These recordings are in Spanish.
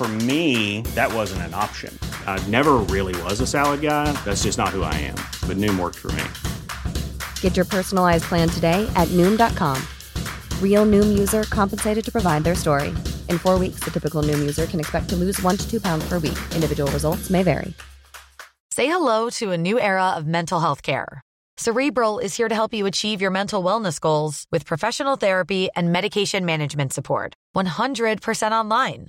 For me, that wasn't an option. I never really was a salad guy. That's just not who I am. But Noom worked for me. Get your personalized plan today at Noom.com. Real Noom user compensated to provide their story. In four weeks, the typical Noom user can expect to lose one to two pounds per week. Individual results may vary. Say hello to a new era of mental health care. Cerebral is here to help you achieve your mental wellness goals with professional therapy and medication management support. 100% online.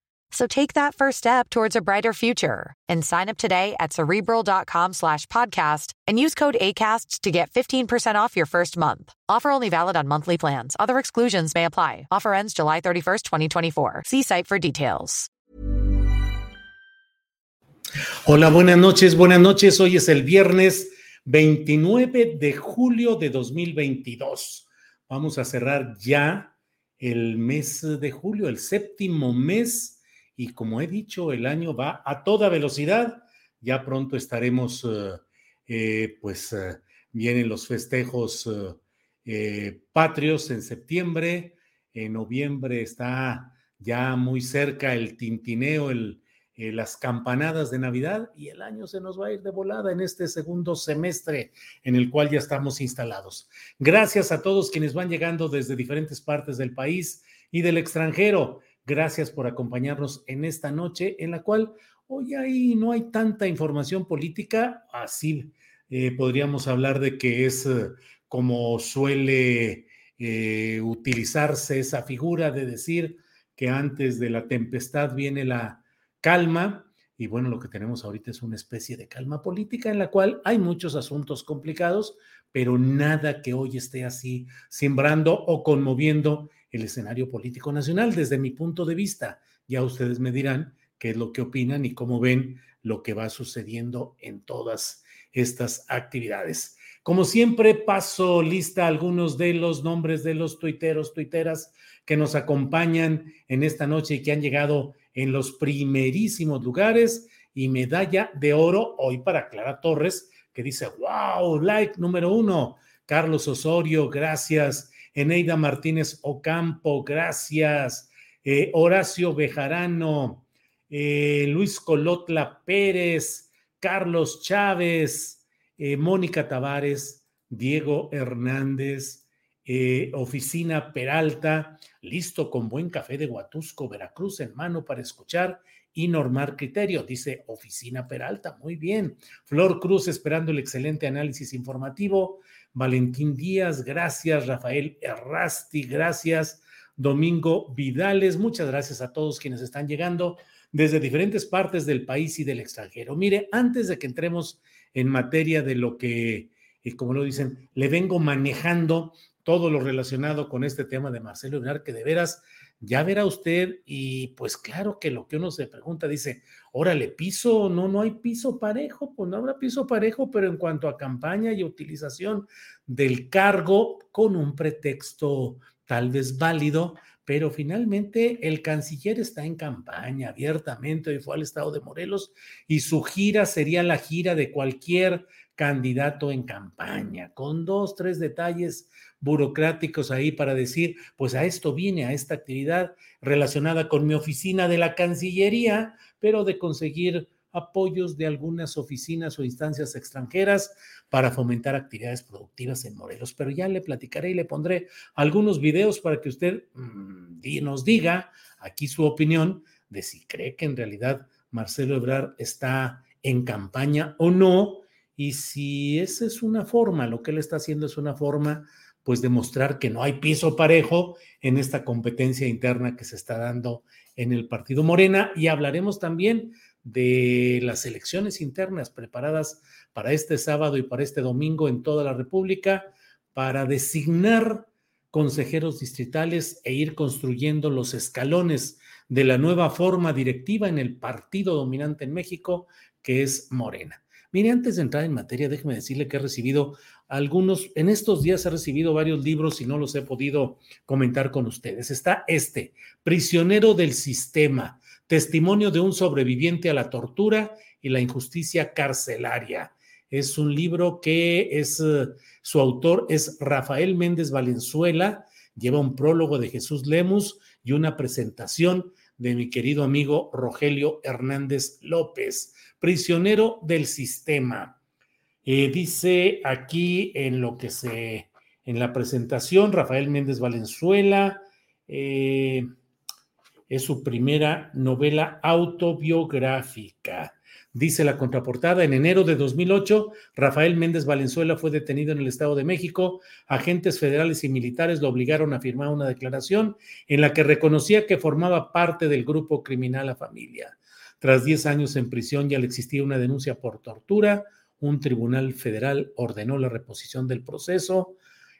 So take that first step towards a brighter future and sign up today at cerebral.com slash podcast and use code ACasts to get 15% off your first month. Offer only valid on monthly plans. Other exclusions may apply. Offer ends July 31st, 2024. See site for details. Hola, buenas noches, buenas noches. Hoy es el viernes 29 de julio de 2022. Vamos a cerrar ya el mes de julio, el séptimo mes y como he dicho, el año va a toda velocidad. Ya pronto estaremos, eh, eh, pues eh, vienen los festejos patrios en septiembre, en noviembre está ya muy cerca el tintineo, el, las campanadas de Navidad y el año se nos va a ir de volada en este segundo semestre en el cual ya estamos instalados. Gracias a todos quienes van llegando desde diferentes partes del país y del extranjero. Gracias por acompañarnos en esta noche en la cual hoy ahí no hay tanta información política, así eh, podríamos hablar de que es eh, como suele eh, utilizarse esa figura de decir que antes de la tempestad viene la calma. Y bueno, lo que tenemos ahorita es una especie de calma política en la cual hay muchos asuntos complicados, pero nada que hoy esté así sembrando o conmoviendo el escenario político nacional desde mi punto de vista. Ya ustedes me dirán qué es lo que opinan y cómo ven lo que va sucediendo en todas estas actividades. Como siempre, paso lista algunos de los nombres de los tuiteros, tuiteras que nos acompañan en esta noche y que han llegado en los primerísimos lugares y medalla de oro hoy para Clara Torres, que dice, wow, like número uno. Carlos Osorio, gracias. Eneida Martínez Ocampo, gracias. Eh, Horacio Bejarano, eh, Luis Colotla Pérez, Carlos Chávez, eh, Mónica Tavares, Diego Hernández, Oficina Peralta, listo con buen café de Huatusco, Veracruz en mano para escuchar y normar criterio, dice Oficina Peralta. Muy bien. Flor Cruz esperando el excelente análisis informativo. Valentín Díaz, gracias. Rafael Errasti, gracias. Domingo Vidales, muchas gracias a todos quienes están llegando desde diferentes partes del país y del extranjero. Mire, antes de que entremos en materia de lo que, eh, como lo dicen, le vengo manejando todo lo relacionado con este tema de Marcelo Ebrard, que de veras ya verá usted, y pues claro que lo que uno se pregunta, dice, órale, piso, no, no hay piso parejo, pues no habrá piso parejo, pero en cuanto a campaña y utilización del cargo con un pretexto tal vez válido, pero finalmente el canciller está en campaña abiertamente, y fue al estado de Morelos y su gira sería la gira de cualquier candidato en campaña, con dos, tres detalles burocráticos ahí para decir, pues a esto viene, a esta actividad relacionada con mi oficina de la Cancillería, pero de conseguir apoyos de algunas oficinas o instancias extranjeras para fomentar actividades productivas en Morelos. Pero ya le platicaré y le pondré algunos videos para que usted mmm, nos diga aquí su opinión de si cree que en realidad Marcelo Ebrard está en campaña o no Y si esa es una forma, lo que él está haciendo es una forma, pues demostrar que no hay piso parejo en esta competencia interna que se está dando en el partido Morena. Y hablaremos también de las elecciones internas preparadas para este sábado y para este domingo en toda la República para designar consejeros distritales e ir construyendo los escalones de la nueva forma directiva en el partido dominante en México, que es Morena. Mire, antes de entrar en materia, déjeme decirle que he recibido algunos, en estos días he recibido varios libros y no los he podido comentar con ustedes. Está este, Prisionero del Sistema, testimonio de un sobreviviente a la tortura y la injusticia carcelaria. Es un libro que es, eh, su autor es Rafael Méndez Valenzuela, lleva un prólogo de Jesús Lemus y una presentación de mi querido amigo Rogelio Hernández López, prisionero del sistema. Eh, dice aquí en lo que se, en la presentación, Rafael Méndez Valenzuela, eh, es su primera novela autobiográfica. Dice la contraportada, en enero de 2008, Rafael Méndez Valenzuela fue detenido en el Estado de México. Agentes federales y militares lo obligaron a firmar una declaración en la que reconocía que formaba parte del grupo criminal La Familia. Tras 10 años en prisión ya le existía una denuncia por tortura. Un tribunal federal ordenó la reposición del proceso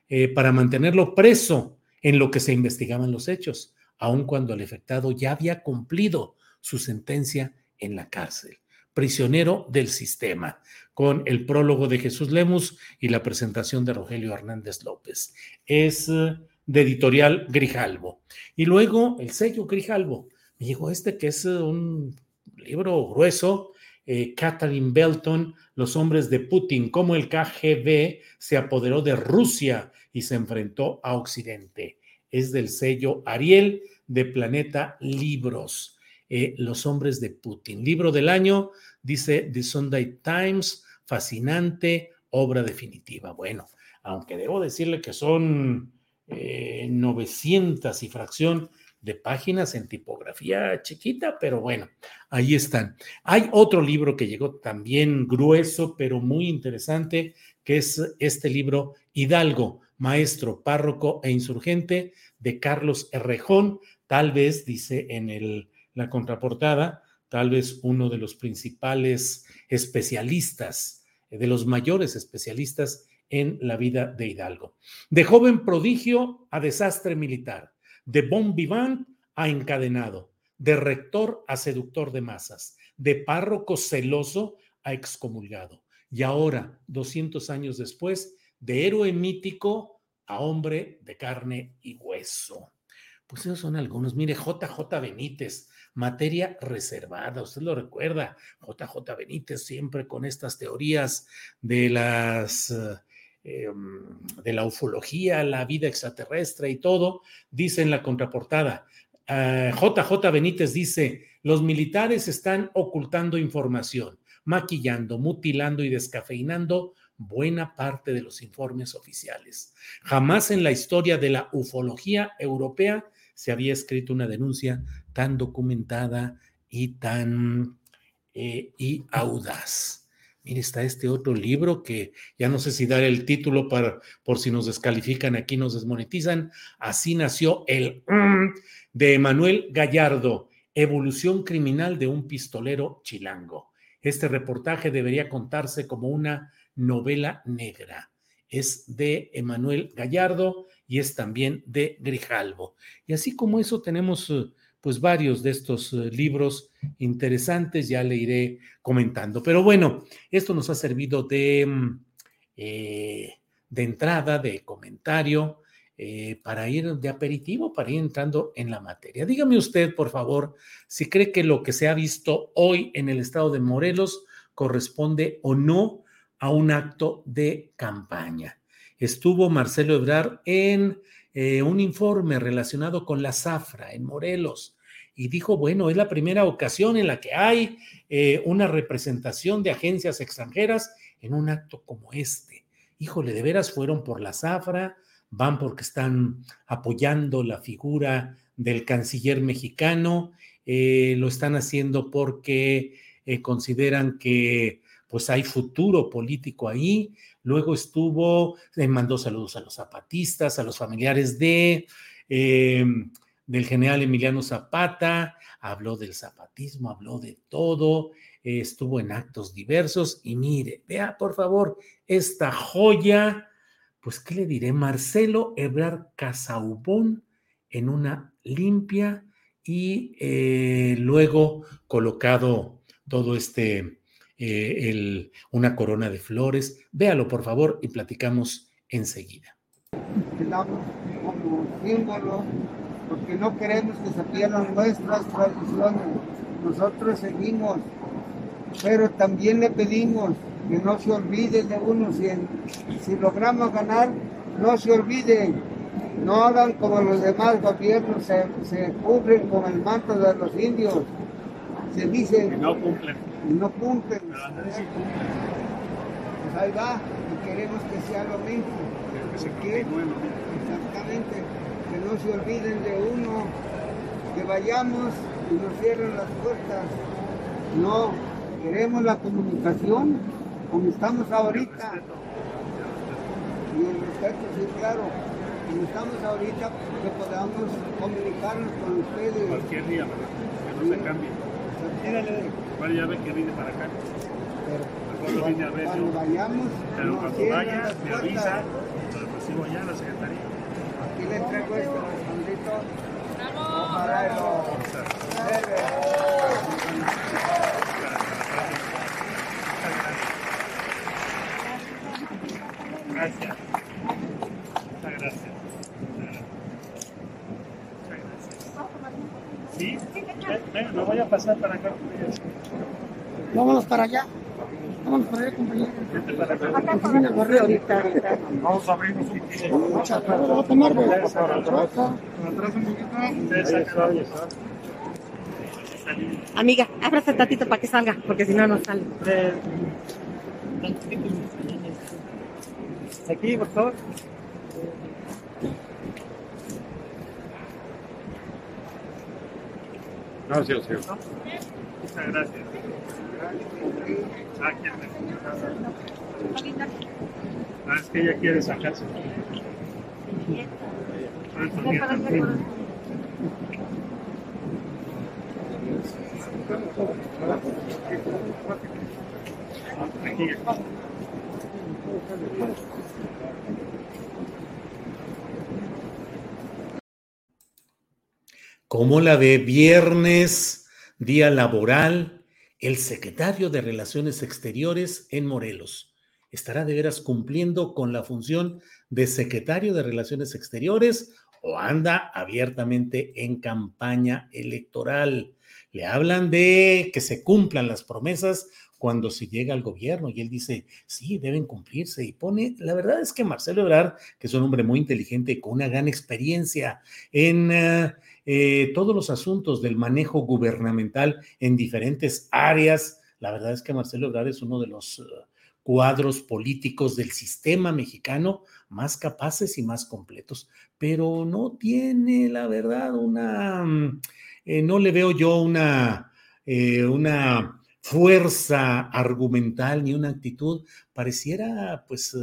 eh, para mantenerlo preso en lo que se investigaban los hechos, aun cuando el afectado ya había cumplido su sentencia en la cárcel prisionero del sistema, con el prólogo de Jesús Lemus y la presentación de Rogelio Hernández López. Es eh, de editorial Grijalvo. Y luego el sello Grijalvo. Me llegó este que es eh, un libro grueso, eh, Catherine Belton, Los hombres de Putin, cómo el KGB se apoderó de Rusia y se enfrentó a Occidente. Es del sello Ariel de Planeta Libros. Eh, Los hombres de Putin. Libro del año, dice The Sunday Times, fascinante, obra definitiva. Bueno, aunque debo decirle que son 900 eh, y fracción de páginas en tipografía chiquita, pero bueno, ahí están. Hay otro libro que llegó también grueso, pero muy interesante, que es este libro Hidalgo, maestro, párroco e insurgente de Carlos Errejón. Tal vez, dice en el la contraportada, tal vez uno de los principales especialistas, eh, de los mayores especialistas en la vida de Hidalgo. De joven prodigio a desastre militar, de bon vivant a encadenado, de rector a seductor de masas, de párroco celoso a excomulgado. Y ahora, 200 años después, de héroe mítico a hombre de carne y hueso. Pues esos son algunos. Mire, JJ Benítez, materia reservada. Usted lo recuerda, JJ Benítez siempre con estas teorías de las... Em, de la ufología, la vida extraterrestre y todo, dice en la contraportada, JJ ah, Benítez dice, los militares están ocultando información, maquillando, mutilando y descafeinando buena parte de los informes oficiales. Jamás en la historia de la ufología europea se había escrito una denuncia tan documentada y tan eh, y audaz. Mire, está este otro libro que ya no sé si dar el título para, por si nos descalifican aquí, nos desmonetizan. Así nació el mm de Emanuel Gallardo, Evolución Criminal de un Pistolero Chilango. Este reportaje debería contarse como una novela negra. Es de Emanuel Gallardo y es también de Grijalvo. Y así como eso tenemos eh, pues varios de estos eh, libros interesantes, ya le iré comentando. Pero bueno, esto nos ha servido de, mm, eh, de entrada, de comentario, para ir de aperitivo, para ir entrando en la materia. Dígame usted, por favor, si cree que lo que se ha visto hoy en el estado de Morelos corresponde o no a un acto de campaña estuvo Marcelo Ebrar en eh, un informe relacionado con la zafra en Morelos y dijo, bueno, es la primera ocasión en la que hay eh, una representación de agencias extranjeras en un acto como este. Híjole, de veras fueron por la zafra, van porque están apoyando la figura del canciller mexicano, eh, lo están haciendo porque consideran que pues hay futuro político ahí. Luego estuvo, le mandó saludos a los zapatistas, a los familiares de, eh, del general Emiliano Zapata, habló del zapatismo, habló de todo, estuvo en actos diversos y mire, vea por favor esta joya, pues ¿qué le diré? Marcelo Ebrard Casaubón en una limpia y eh, luego colocado todo este, eh, el, una corona de flores. Véalo por favor y platicamos enseguida. como símbolo porque no queremos que se pierdan nuestras tradiciones. Nosotros seguimos, pero también le pedimos que no se olvide de uno. Si, si logramos ganar, no se olviden. No hagan como los demás gobiernos, se, se cubren con el manto de los indios. Se dice. Y no cumplen. Y no cumplen. Pues ahí va, y queremos que sea lo mismo. Que se Exactamente que no se olviden de uno, que vayamos y nos cierren las puertas. No, queremos la comunicación como estamos ahorita. Y el respeto, sí, claro, como estamos ahorita, que podamos comunicarnos con ustedes. Cualquier día, que no se cambie. Bueno, ya ve que vine para acá. Pero, cuando, a ver, cuando vayamos, pero cuando vaya, me avisa, lo recibo allá en la secretaría. Aquí le entrego esto. Ojalá lo Gracias. Muchas gracias. ¿Sí? Para acá. Vámonos para allá. Vamos por ahí, compañero. Acá corre ahorita. Vamos a abrir Muchas gracias. Vamos a tomar de Atrás un poquito. Amiga, ábrase tantito para que salga, porque si no, no sale. Aquí, por favor. Gracias, señor. Muchas gracias. Ah, ah, es que ella quiere sacarse. Aquí. ¿Cómo la ve viernes, día laboral? el secretario de Relaciones Exteriores en Morelos. ¿Estará de veras cumpliendo con la función de secretario de Relaciones Exteriores o anda abiertamente en campaña electoral? Le hablan de que se cumplan las promesas cuando se llega al gobierno y él dice, sí, deben cumplirse y pone, la verdad es que Marcelo Ebrard, que es un hombre muy inteligente con una gran experiencia en... Uh, eh, todos los asuntos del manejo gubernamental en diferentes áreas. La verdad es que Marcelo Ebrard es uno de los uh, cuadros políticos del sistema mexicano más capaces y más completos, pero no tiene, la verdad, una, mm, eh, no le veo yo una, eh, una fuerza argumental ni una actitud, pareciera pues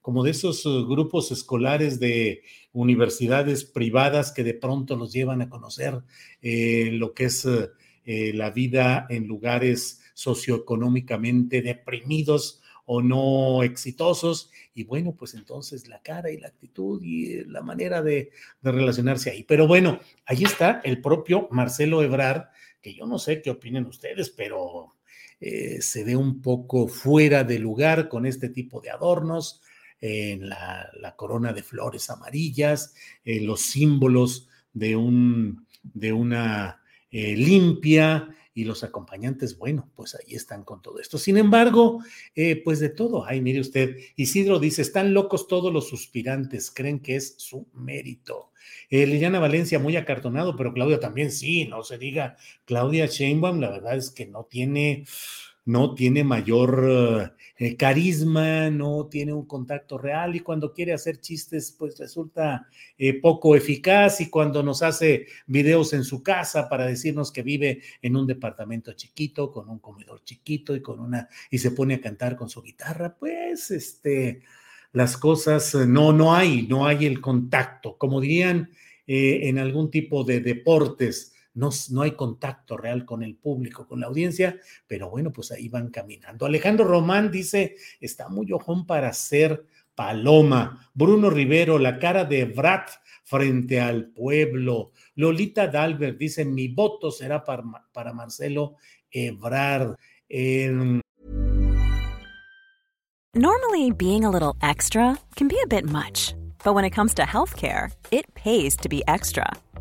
como de esos grupos escolares de universidades privadas que de pronto los llevan a conocer eh, lo que es eh, la vida en lugares socioeconómicamente deprimidos o no exitosos. Y bueno, pues entonces la cara y la actitud y la manera de, de relacionarse ahí. Pero bueno, ahí está el propio Marcelo Ebrard, que yo no sé qué opinen ustedes, pero eh, se ve un poco fuera de lugar con este tipo de adornos, en la, corona de flores amarillas, eh, los símbolos de, un, de una eh, limpia y los acompañantes, bueno, pues ahí están con todo esto. Sin embargo, eh, pues de todo, ay, mire usted, Isidro dice, están locos todos los suspirantes, creen que es su mérito. Liliana Valencia, muy acartonado, pero Claudia también sí, no se diga. Claudia Sheinbaum, la verdad es que no tiene no tiene mayor eh, carisma, no tiene un contacto real y cuando quiere hacer chistes, pues resulta eh, poco eficaz y cuando nos hace videos en su casa para decirnos que vive en un departamento chiquito, con un comedor chiquito y con una, y se pone a cantar con su guitarra, pues este, las cosas, eh, no, no hay, no hay el contacto, como dirían en algún tipo de deportes no, hay contacto real con el público, con la audiencia, pero bueno, pues ahí van caminando. Alejandro Román dice, está muy ojón para ser Paloma. Bruno Rivero, la cara de Brat frente al pueblo. Lolita Dalbert dice, mi voto será para, Marcelo Ebrard. Normally, being a little extra can be a bit much, but when it comes to healthcare, it pays to be extra.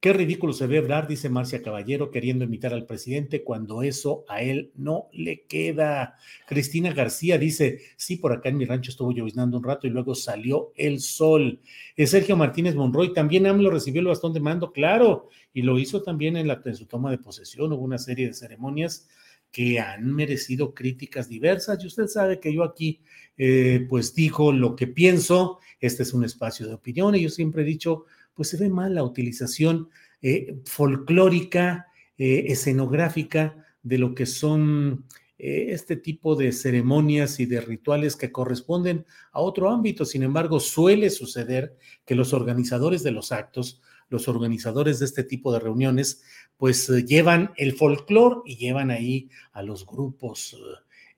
Qué ridículo se ve hablar, dice Marcia Caballero, queriendo imitar al presidente cuando eso a él no le queda. Cristina García dice, sí, por acá en mi rancho estuvo lloviznando un rato y luego salió el sol. Eh, Sergio Martínez Monroy, también AMLO recibió el bastón de mando, claro, y lo hizo también en, la, su toma de posesión. Hubo una serie de ceremonias que han merecido críticas diversas y usted sabe que yo aquí eh, pues digo lo que pienso, este es un espacio de opinión y yo siempre he dicho pues se ve mal la utilización eh, folclórica, eh, escenográfica de lo que son eh, este tipo de ceremonias y de rituales que corresponden a otro ámbito. Sin embargo, suele suceder que los organizadores de los actos, los organizadores de este tipo de reuniones, pues llevan el folclore y llevan ahí a los grupos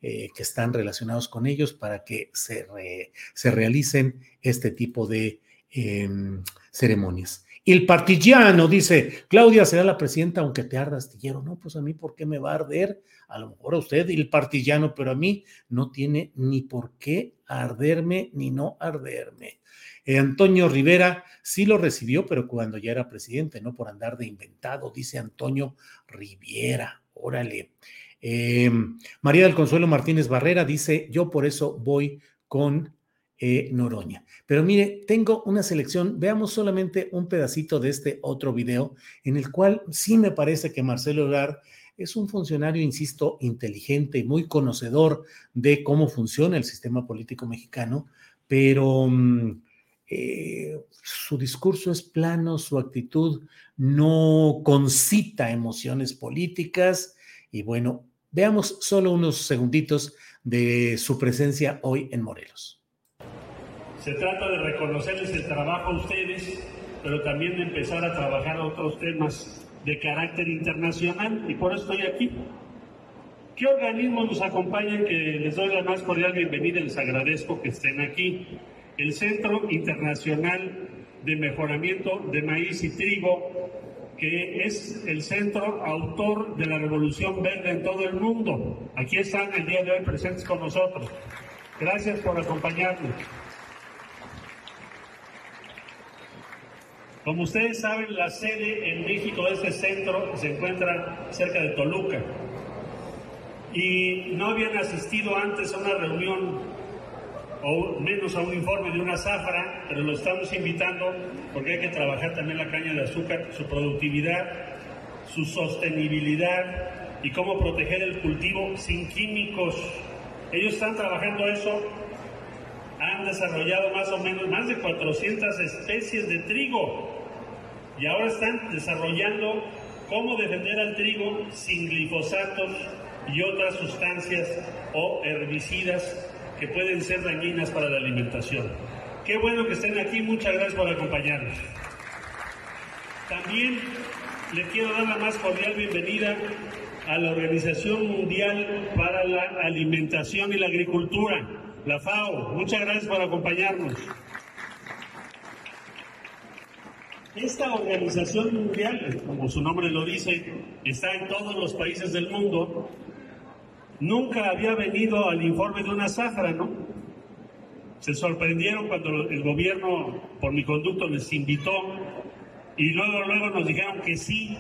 que están relacionados con ellos para que se, se realicen este tipo de em, ceremonias. Y el partigiano dice, Claudia será la presidenta aunque te arda astillero. No, pues a mí, ¿por qué me va a arder? A lo mejor a usted el partigiano, pero a mí no tiene ni por qué arderme ni no arderme. Eh, Antonio Rivera sí lo recibió, pero cuando ya era presidente, no por andar de inventado, dice Antonio Rivera. Órale. Eh, María del Consuelo Martínez Barrera dice, yo por eso voy con eh. Pero mire, tengo una selección, veamos solamente un pedacito de este otro video, en el cual sí me parece que Marcelo Ebrard es un funcionario, insisto, inteligente y muy conocedor de cómo funciona el sistema político mexicano, pero mm, eh, su discurso es plano, su actitud no concita emociones políticas y bueno, veamos solo unos segunditos de su presencia hoy en Morelos. Se trata de reconocerles el trabajo a ustedes, pero también de empezar a trabajar otros temas de carácter internacional y por eso estoy aquí. ¿Qué organismos nos acompañan que les doy la más cordial bienvenida y les agradezco que estén aquí? El Centro Internacional de Mejoramiento de Maíz y Trigo, que es el centro autor de la Revolución Verde en todo el mundo. Aquí están el día de hoy presentes con nosotros. Gracias por acompañarnos. Como ustedes saben, la sede en México de este centro se encuentra cerca de Toluca. Y no habían asistido antes a una reunión o menos a un informe de una zafra, pero lo estamos invitando porque hay que trabajar también la caña de azúcar, su productividad, su sostenibilidad y cómo proteger el cultivo sin químicos. Ellos están trabajando eso han desarrollado más o menos más de 400 especies de trigo y ahora están desarrollando cómo defender al trigo sin glifosatos y otras sustancias o herbicidas que pueden ser dañinas para la alimentación. Qué bueno que estén aquí, muchas gracias por acompañarnos. También le quiero dar la más cordial bienvenida a la Organización Mundial para la Alimentación y la Agricultura, la FAO. Muchas gracias por acompañarnos. Esta organización mundial, como su nombre lo dice, está en todos los países del mundo. Nunca había venido al informe de una zafra, ¿no? Se sorprendieron cuando el gobierno, por mi conducto, les invitó y luego, luego nos dijeron que sí,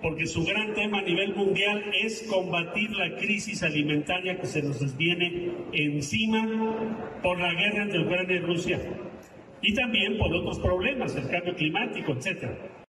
porque su gran tema a nivel mundial es combatir la crisis alimentaria que se nos viene encima por la guerra entre Ucrania y Rusia y también por otros problemas, el cambio climático, etcétera.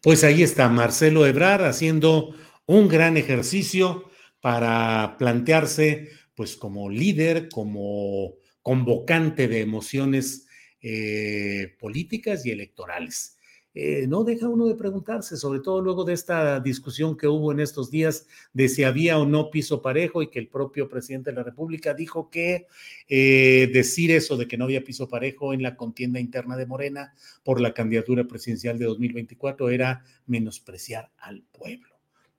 Pues ahí está Marcelo Ebrar haciendo un gran ejercicio para plantearse, pues como líder, como convocante de emociones eh, políticas y electorales. Eh, no deja uno de preguntarse, sobre todo luego de esta discusión que hubo en estos días de si había o no piso parejo y que el propio presidente de la República dijo que eh, decir eso de que no había piso parejo en la contienda interna de Morena por la candidatura presidencial de 2024 era menospreciar al pueblo.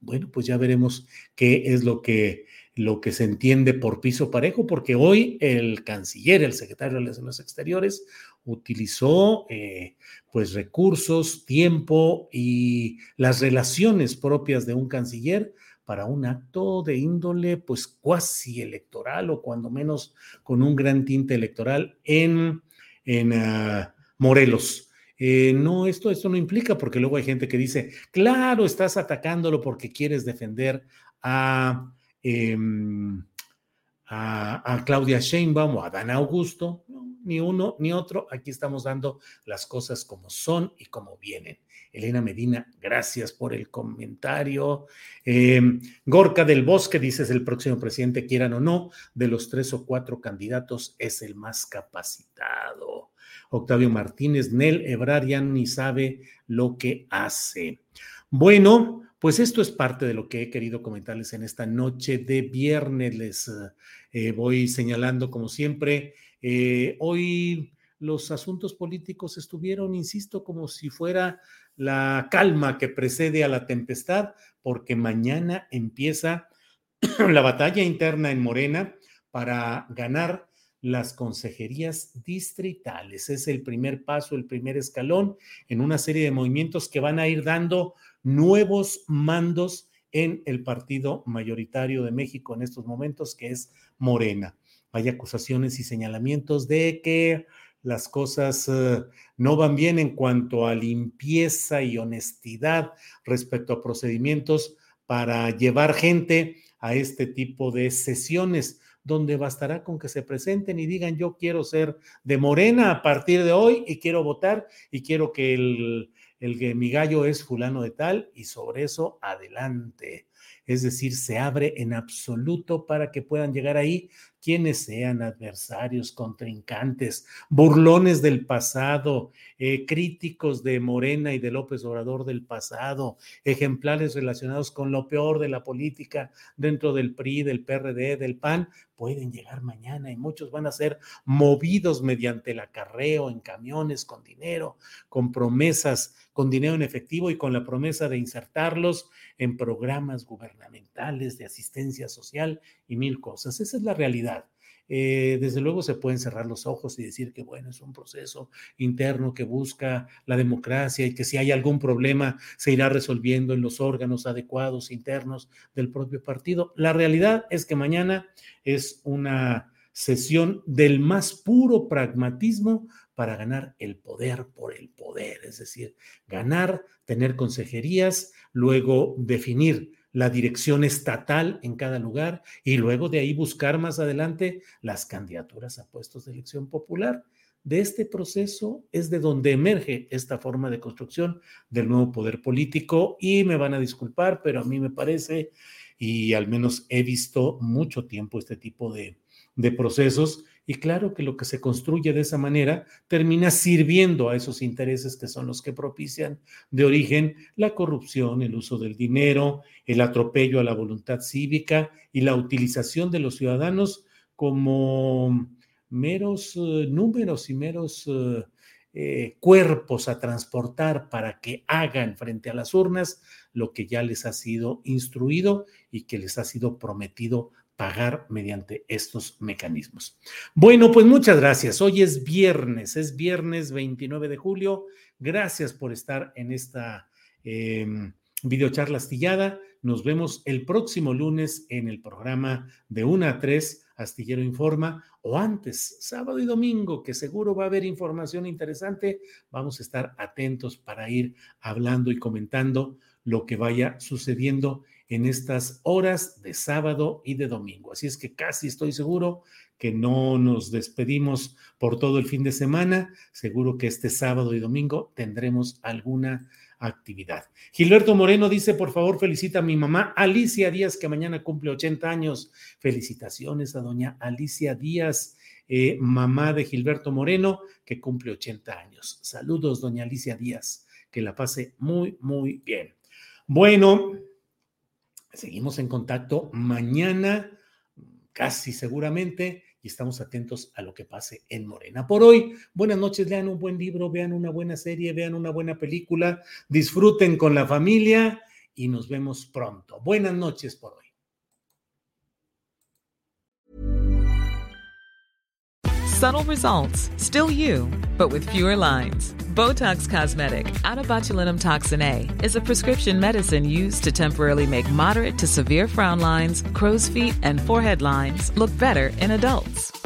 Bueno, pues ya veremos qué es lo que lo que se entiende por piso parejo, porque hoy el canciller, el secretario de Relaciones Exteriores, utilizó eh, pues recursos, tiempo y las relaciones propias de un canciller para un acto de índole pues cuasi electoral o cuando menos con un gran tinte electoral en, en ah, Morelos. Eh, no, esto, esto no implica, porque luego hay gente que dice, claro, estás atacándolo porque quieres defender a Em, a, Claudia Sheinbaum o a Dan Augusto, ni uno ni otro, aquí estamos dando las cosas como son y como vienen. Elena Medina, gracias por el comentario. Em, Gorka del Bosque, dices el próximo presidente, quieran o no, de los tres o cuatro candidatos es el más capacitado. Octavio Martínez, Nel Ebrar ya ni sabe lo que hace. Bueno, pues esto es parte de lo que he querido comentarles en esta noche de viernes. Les eh, voy señalando, como siempre, eh, hoy los asuntos políticos estuvieron, insisto, como si fuera la calma que precede a la tempestad, porque mañana empieza la batalla interna en Morena para ganar las consejerías distritales. Es el primer paso, el primer escalón en una serie de movimientos que van a ir dando nuevos mandos en el partido mayoritario de México en estos momentos, que es Morena. Hay acusaciones y señalamientos de que las cosas eh, no van bien en cuanto a limpieza y honestidad respecto a procedimientos para llevar gente a este tipo de sesiones, donde bastará con que se presenten y digan yo quiero ser de Morena a partir de hoy y quiero votar y quiero que el el que mi gallo es fulano de tal y sobre eso adelante. Es decir, se abre en absoluto para que puedan llegar ahí quienes sean adversarios, contrincantes, burlones del pasado, eh, críticos de Morena y de López Obrador del pasado, ejemplares relacionados con lo peor de la política dentro del PRI, del PRD, del PAN, pueden llegar mañana y muchos van a ser movidos mediante el acarreo en camiones con dinero, con promesas, con dinero en efectivo y con la promesa de insertarlos en programas gubernamentales de asistencia social y mil cosas. Esa es la realidad. Eh, desde luego se pueden cerrar los ojos y decir que, bueno, es un proceso interno que busca la democracia y que si hay algún problema se irá resolviendo en los órganos adecuados internos del propio partido. La realidad es que mañana es una sesión del más puro pragmatismo para ganar el poder por el poder, es decir, ganar, tener consejerías, luego definir la dirección estatal en cada lugar y luego de ahí buscar más adelante las candidaturas a puestos de elección popular. De este proceso es de donde emerge esta forma de construcción del nuevo poder político y me van a disculpar, pero a mí me parece, y al menos he visto mucho tiempo este tipo de, de procesos, y claro que lo que se construye de esa manera termina sirviendo a esos intereses que son los que propician de origen la corrupción, el uso del dinero, el atropello a la voluntad cívica y la utilización de los ciudadanos como meros eh, números y meros eh, eh, cuerpos a transportar para que hagan frente a las urnas lo que ya les ha sido instruido y que les ha sido prometido pagar mediante estos mecanismos. Bueno, pues muchas gracias. Hoy es viernes, es viernes 29 de julio. Gracias por estar en esta eh, videocharla astillada. Nos vemos el próximo lunes en el programa de 1 a 3 Astillero Informa, o antes, sábado y domingo, que seguro va a haber información interesante. Vamos a estar atentos para ir hablando y comentando lo que vaya sucediendo en estas horas de sábado y de domingo. Así es que casi estoy seguro que no nos despedimos por todo el fin de semana. Seguro que este sábado y domingo tendremos alguna actividad. Gilberto Moreno dice, por favor, felicita a mi mamá Alicia Díaz, que mañana cumple 80 años. Felicitaciones a doña Alicia Díaz, eh, mamá de Gilberto Moreno, que cumple 80 años. Saludos, doña Alicia Díaz, que la pase muy, muy bien. Bueno, seguimos en contacto mañana, casi seguramente y estamos atentos a lo que pase en Morena. Por hoy, buenas noches, lean un buen libro, vean una buena serie, vean una buena película, disfruten con la familia y nos vemos pronto. Buenas noches por hoy. Subtle results, still you, but with fewer lines. Botox Cosmetic, out of botulinum toxin A, is a prescription medicine used to temporarily make moderate to severe frown lines, crow's feet, and forehead lines look better in adults.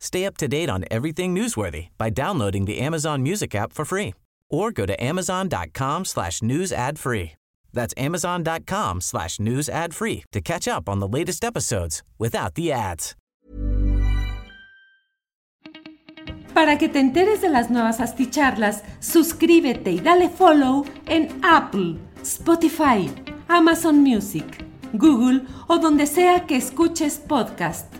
Stay up to date on everything newsworthy by downloading the Amazon Music app for free or go to amazon.com slash news ad free. That's amazon.com slash news ad free to catch up on the latest episodes without the ads. Para que te enteres de las nuevas asticharlas, suscríbete y dale follow en Apple, Spotify, Amazon Music, Google o donde sea que escuches podcast.